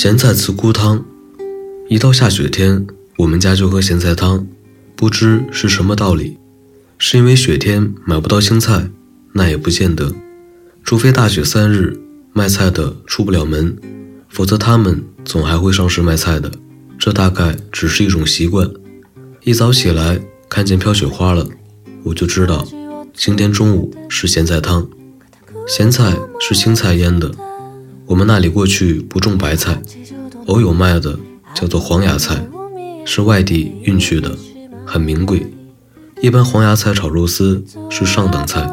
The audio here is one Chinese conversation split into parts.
咸菜茨菇汤，一到下雪天，我们家就喝咸菜汤，不知是什么道理，是因为雪天买不到青菜，那也不见得，除非大雪三日，卖菜的出不了门，否则他们总还会上市卖菜的，这大概只是一种习惯。一早起来看见飘雪花了，我就知道今天中午是咸菜汤，咸菜是青菜腌的。我们那里过去不种白菜，偶有卖的叫做黄芽菜，是外地运去的，很名贵。一般黄芽菜炒肉丝是上等菜，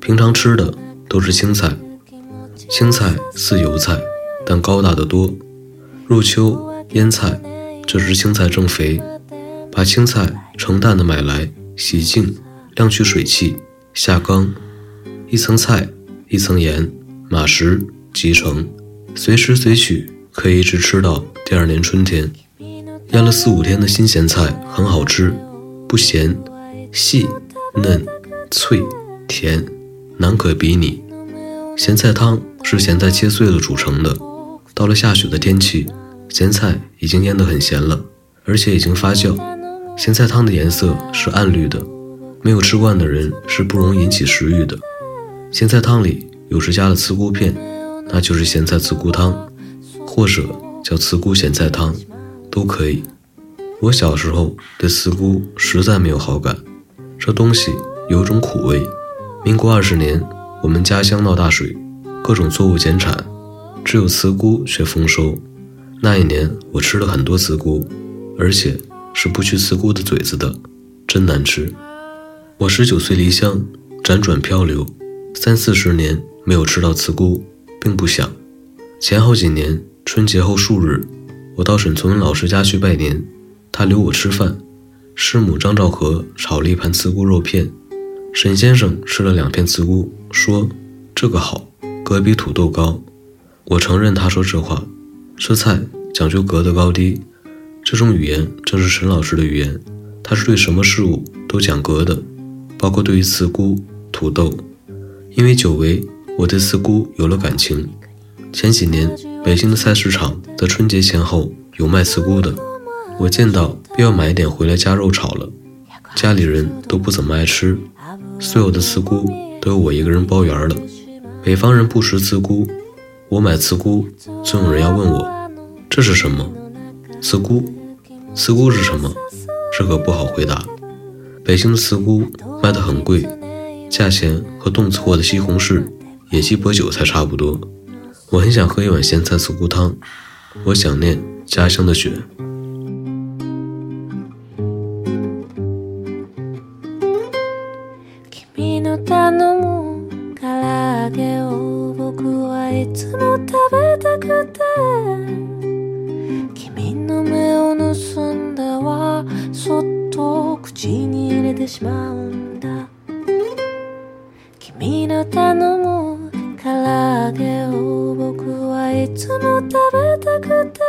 平常吃的都是青菜。青菜似油菜，但高大的多。入秋腌菜，这时青菜正肥，把青菜成担的买来，洗净，晾去水汽，下缸，一层菜，一层盐，码食。即成，随吃随取，可以一直吃到第二年春天。腌了四五天的新咸菜很好吃，不咸，细嫩脆甜，难可比拟。咸菜汤是咸菜切碎了煮成的。到了下雪的天气，咸菜已经腌得很咸了，而且已经发酵。咸菜汤的颜色是暗绿的，没有吃惯的人是不容易引起食欲的。咸菜汤里有时加了茨菇片。那就是咸菜茨菇汤，或者叫茨菇咸菜汤，都可以。我小时候对茨菇实在没有好感，这东西有种苦味。民国二十年，我们家乡闹大水，各种作物减产，只有茨菇却丰收。那一年我吃了很多茨菇，而且是不去茨菇的嘴子的，真难吃。我十九岁离乡，辗转漂流，三四十年没有吃到茨菇。并不想。前后几年春节后数日，我到沈从文老师家去拜年，他留我吃饭。师母张兆和炒了一盘茨菇肉片，沈先生吃了两片茨菇，说这个好，格比土豆高。我承认他说这话。吃菜讲究格的高低，这种语言正是沈老师的语言。他是对什么事物都讲格的，包括对于茨菇、土豆。因为久违。我对茨菇有了感情。前几年，北京的菜市场在春节前后有卖茨菇的，我见到便要买一点回来加肉炒了。家里人都不怎么爱吃，所有的茨菇都由我一个人包圆了。北方人不食茨菇，我买茨菇，总有人要问我这是什么？茨菇，茨菇是什么？这可不好回答。北京的茨菇卖得很贵，价钱和冻死货的西红柿。野鸡脖韭菜差不多，我很想喝一碗咸菜素菇汤，我想念家乡的雪。君の頼む唐揚げを僕はいつも食べたくて。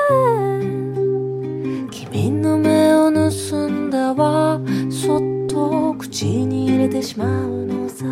君の目を盗んだわ。そっと口に入れてしまうのさ。